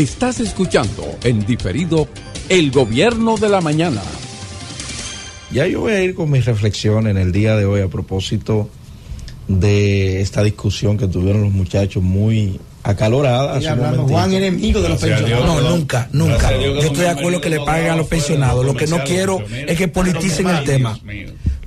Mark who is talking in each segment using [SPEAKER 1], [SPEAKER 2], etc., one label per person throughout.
[SPEAKER 1] Estás escuchando en diferido El Gobierno de la Mañana.
[SPEAKER 2] Ya yo voy a ir con mi reflexión en el día de hoy a propósito de esta discusión que tuvieron los muchachos muy acalorada. hace
[SPEAKER 3] hablando. Juan enemigo de los
[SPEAKER 2] Gracias
[SPEAKER 3] pensionados.
[SPEAKER 4] No, nunca, nunca. Yo estoy de acuerdo que le paguen a los pensionados. Lo que no quiero es que politicen el tema.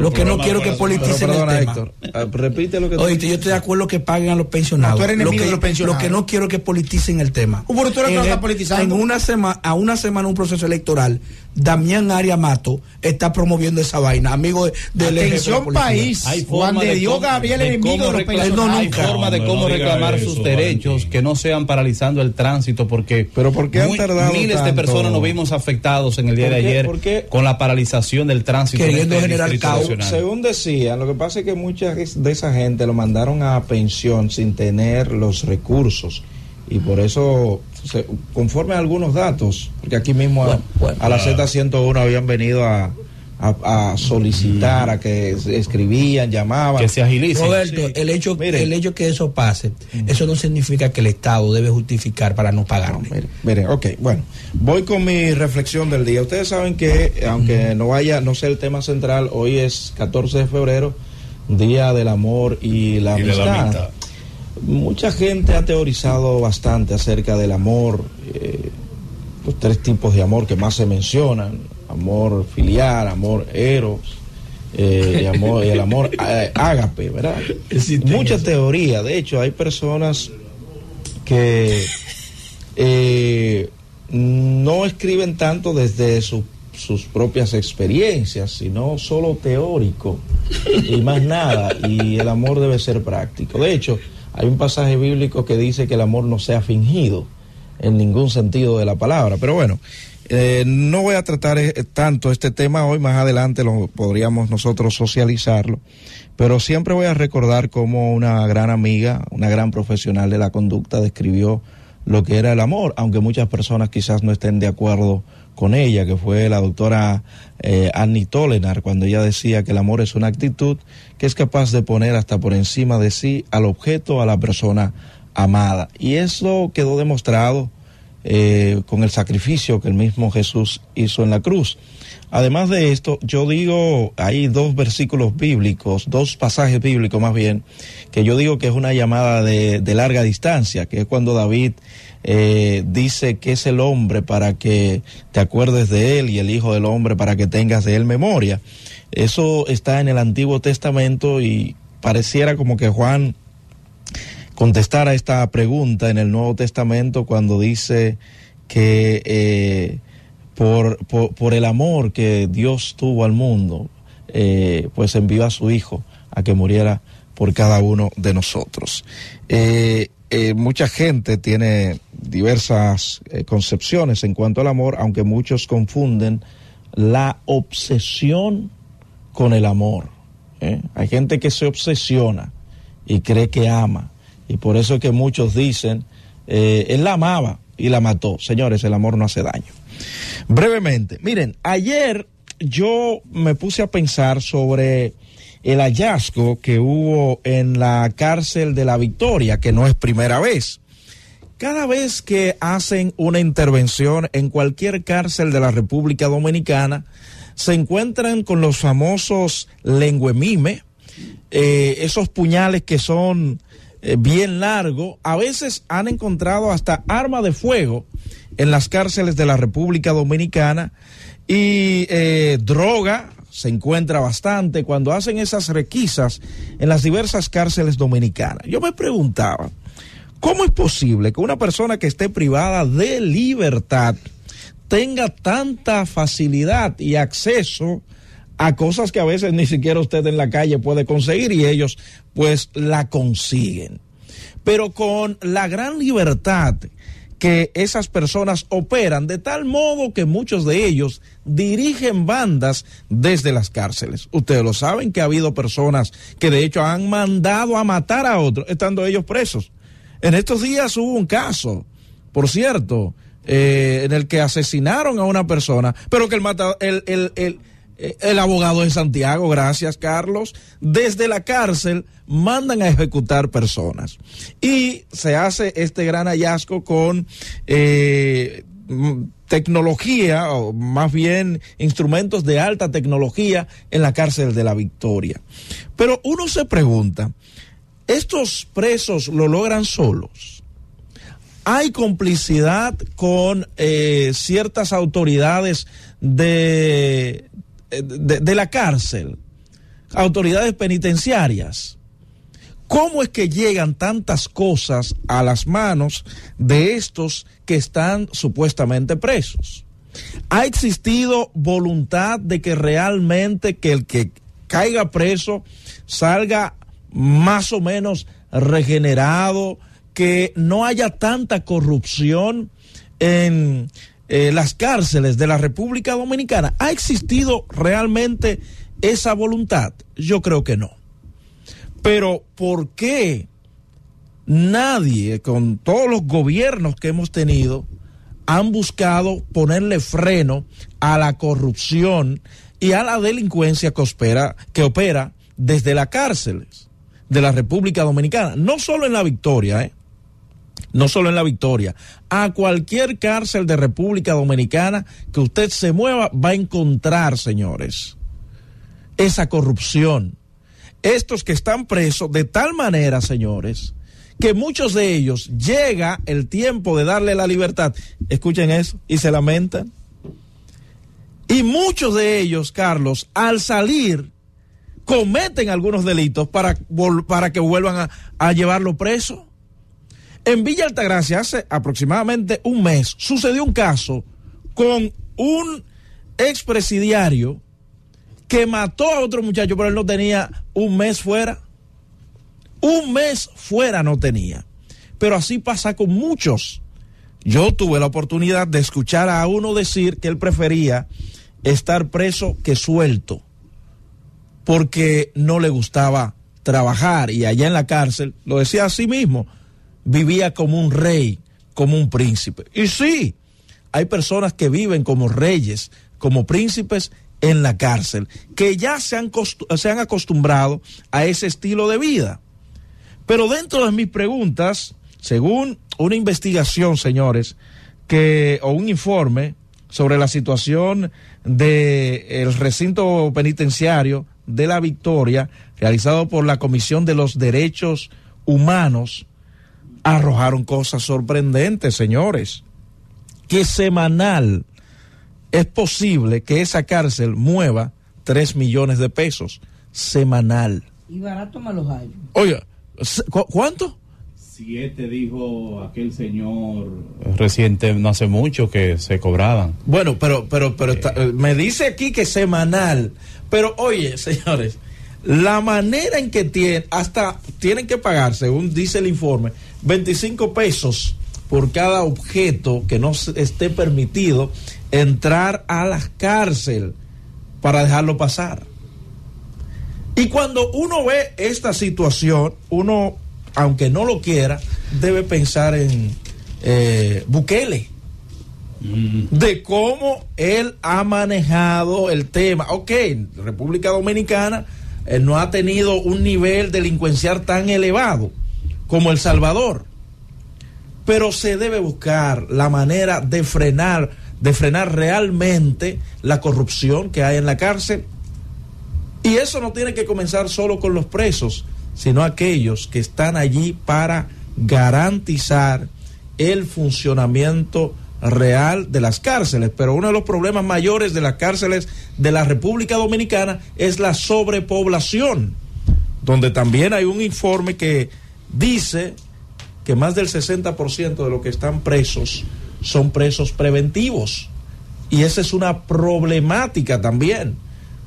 [SPEAKER 4] Lo que no quiero que politicen el
[SPEAKER 2] perdona,
[SPEAKER 4] tema.
[SPEAKER 2] Héctor, ah, repite lo que
[SPEAKER 4] Oíste, yo estoy de acuerdo que paguen a los pensionados.
[SPEAKER 3] No, tú eres
[SPEAKER 4] lo,
[SPEAKER 3] enemigo
[SPEAKER 4] que,
[SPEAKER 3] de los pensionados.
[SPEAKER 4] lo que no quiero que politicen el tema.
[SPEAKER 3] Pero tú eres que
[SPEAKER 4] En
[SPEAKER 3] está politizando.
[SPEAKER 4] En una semana, a una semana un proceso electoral, Damián Aria Mato está promoviendo esa vaina, amigo de, de la
[SPEAKER 3] Atención país.
[SPEAKER 5] Hay
[SPEAKER 3] Juan
[SPEAKER 5] forma
[SPEAKER 3] de
[SPEAKER 5] de
[SPEAKER 3] Dios
[SPEAKER 5] cómo-
[SPEAKER 3] Gabriel
[SPEAKER 5] de
[SPEAKER 3] enemigo de los
[SPEAKER 5] reclamar-
[SPEAKER 3] pensionados.
[SPEAKER 5] hay forma de
[SPEAKER 6] No,
[SPEAKER 5] cómo
[SPEAKER 6] no
[SPEAKER 5] reclamar
[SPEAKER 6] eso,
[SPEAKER 5] sus derechos que no sean paralizando el tránsito porque
[SPEAKER 2] Pero ¿por qué han
[SPEAKER 5] muy-
[SPEAKER 2] tardado
[SPEAKER 5] miles de personas nos vimos afectados en el día
[SPEAKER 2] ¿Por
[SPEAKER 5] de ayer
[SPEAKER 2] ¿Por qué?
[SPEAKER 5] con la paralización del tránsito en
[SPEAKER 4] Queriendo
[SPEAKER 5] este
[SPEAKER 4] generar caos.
[SPEAKER 2] Según decían, lo que pasa es que mucha de esa gente lo mandaron a pensión sin tener los recursos. Y por eso, se- conforme a algunos datos, porque aquí mismo a-
[SPEAKER 4] Bueno, bueno.
[SPEAKER 2] a, la Z101 habían venido a, a- a solicitar, a que escribían, llamaban.
[SPEAKER 5] que se agilice.
[SPEAKER 4] Roberto,
[SPEAKER 2] Sí.
[SPEAKER 4] el hecho
[SPEAKER 2] Mire.
[SPEAKER 4] el hecho que eso pase, eso no significa que el Estado debe justificar para no pagarle.
[SPEAKER 2] Mire, mire, ok, bueno, voy con mi reflexión del día. Ustedes saben que, aunque no vaya, no sea el tema central, hoy es 14 de febrero, Día del Amor y la
[SPEAKER 6] Y de la amistad.
[SPEAKER 2] Mucha gente ha teorizado bastante acerca del amor, eh, los tres tipos de amor que más se mencionan, amor filial, amor eros, eh, y amor, y el amor eh, ágape, ¿verdad? Mucha teoría, de hecho hay personas que eh, no escriben tanto desde su- sus propias experiencias, sino solo teórico y más nada. Y el amor debe ser práctico. De hecho, hay un pasaje bíblico que dice que el amor no sea fingido en ningún sentido de la palabra. Pero bueno, eh, no voy a tratar eh, tanto este tema hoy, más adelante lo podríamos nosotros socializarlo, pero siempre voy a recordar cómo una gran amiga, una gran profesional de la conducta describió lo que era el amor, aunque muchas personas quizás no estén de acuerdo con ella, que fue la doctora eh, Annie Tolenar, cuando ella decía que el amor es una actitud que es capaz de poner hasta por encima de sí al objeto, a la persona amada. Y eso quedó demostrado eh, con el sacrificio que el mismo Jesús hizo en la cruz. Además de esto, yo digo, hay dos versículos bíblicos, dos pasajes bíblicos más bien, que yo digo que es una llamada de, de larga distancia, que es cuando David eh, dice que es el hombre para que te acuerdes de él y el Hijo del Hombre para que tengas de él memoria. Eso está en el Antiguo Testamento y pareciera como que Juan contestara esta pregunta en el Nuevo Testamento cuando dice que eh, por, por, el amor que Dios tuvo al mundo, eh, pues envió a su Hijo a que muriera por cada uno de nosotros. Eh, mucha gente tiene diversas concepciones en cuanto al amor, aunque muchos confunden la obsesión con el amor. Hay gente que se obsesiona y cree que ama. Y por eso es que muchos dicen, eh, él la amaba y la mató. Señores, el amor no hace daño. Brevemente, miren, ayer yo me puse a pensar sobre el hallazgo que hubo en la cárcel de la Victoria, que no es primera vez. Cada vez que hacen una intervención en cualquier cárcel de la República Dominicana, se encuentran con los famosos lenguemime, eh, esos puñales que son eh, bien largos. A veces han encontrado hasta arma de fuego en las cárceles de la República Dominicana y eh, droga se encuentra bastante cuando hacen esas requisas en las diversas cárceles dominicanas. Yo me preguntaba, ¿cómo es posible que una persona que esté privada de libertad tenga tanta facilidad y acceso a cosas que a veces ni siquiera usted en la calle puede conseguir y ellos pues la consiguen? Pero con la gran libertad que esas personas operan de tal modo que muchos de ellos dirigen bandas desde las cárceles. Ustedes lo saben que ha habido personas que de hecho han mandado a matar a otros estando ellos presos. En estos días hubo un caso, por cierto, eh, en el que asesinaron a una persona, pero que el, mata, el, el, el, el abogado de Santiago, gracias Carlos, desde la cárcel mandan a ejecutar personas. Y se hace este gran hallazgo con eh, tecnología, o más bien instrumentos de alta tecnología en la cárcel de la Victoria. Pero uno se pregunta, ¿estos presos lo logran solos? ¿Hay complicidad con eh, ciertas autoridades de, de, la cárcel? Autoridades penitenciarias. ¿Cómo es que llegan tantas cosas a las manos de estos que están supuestamente presos? ¿Ha existido voluntad de que realmente que el que caiga preso salga más o menos regenerado, que no haya tanta corrupción en eh, las cárceles de la República Dominicana? ¿Ha existido realmente esa voluntad? Yo creo que no. Pero ¿por qué nadie, con todos los gobiernos que hemos tenido, han buscado ponerle freno a la corrupción y a la delincuencia que opera, que opera desde las cárceles de la República Dominicana? No solo en la Victoria, ¿eh? No solo en la Victoria, a cualquier cárcel de República Dominicana que usted se mueva va a encontrar, señores, esa corrupción estos que están presos de tal manera, señores, que muchos de ellos llega el tiempo de darle la libertad. Escuchen eso y se lamentan. Y muchos de ellos, Carlos, al salir, cometen algunos delitos para, para que vuelvan a, a llevarlo preso. En Villa Altagracia, hace aproximadamente un mes, sucedió un caso con un expresidiario que mató a otro muchacho, pero él no tenía un mes fuera. Un mes fuera no tenía. Pero así pasa con muchos. Yo tuve la oportunidad de escuchar a uno decir que él prefería estar preso que suelto, porque no le gustaba trabajar y allá en la cárcel, lo decía a sí mismo, vivía como un rey, como un príncipe. Y sí, hay personas que viven como reyes, como príncipes en la cárcel, que ya se han, se han acostumbrado a ese estilo de vida. Pero dentro de mis preguntas, según una investigación, señores, que, o un informe sobre la situación del recinto penitenciario de la Victoria, realizado por la Comisión de los Derechos Humanos, arrojaron cosas sorprendentes, señores. Que semanal es posible que esa cárcel mueva 3 millones de pesos semanal.
[SPEAKER 3] Y barato me los hallo.
[SPEAKER 2] Oiga, ¿cuánto?
[SPEAKER 5] Siete dijo aquel señor reciente, no hace mucho que se cobraban.
[SPEAKER 2] Bueno, pero, pero, pero eh. me dice aquí que semanal. Pero oye, señores, la manera en que tienen, hasta tienen que pagar, según dice el informe, 25 pesos por cada objeto que no esté permitido entrar a la cárcel para dejarlo pasar. Y cuando uno ve esta situación, uno, aunque no lo quiera, debe pensar en eh, Bukele, mm. de cómo él ha manejado el tema. Ok, República Dominicana eh, no ha tenido un nivel delincuencial tan elevado como El Salvador, pero se debe buscar la manera de frenar de frenar realmente la corrupción que hay en la cárcel. Y eso no tiene que comenzar solo con los presos, sino aquellos que están allí para garantizar el funcionamiento real de las cárceles. Pero uno de los problemas mayores de las cárceles de la República Dominicana es la sobrepoblación, donde también hay un informe que dice que más del 60% de los que están presos son presos preventivos. Y esa es una problemática también,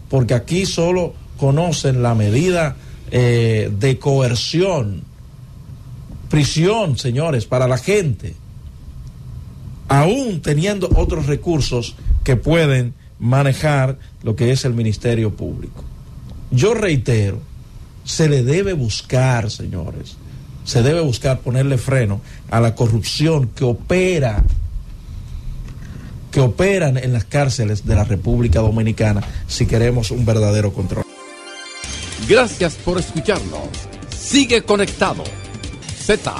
[SPEAKER 2] porque aquí solo conocen la medida eh, de coerción, prisión, señores, para la gente, aún teniendo otros recursos que pueden manejar lo que es el Ministerio Público. Yo reitero, se le debe buscar, señores, se debe buscar ponerle freno a la corrupción que opera que operan en las cárceles de la República Dominicana si queremos un verdadero control.
[SPEAKER 1] Gracias por escucharnos. Sigue conectado. Z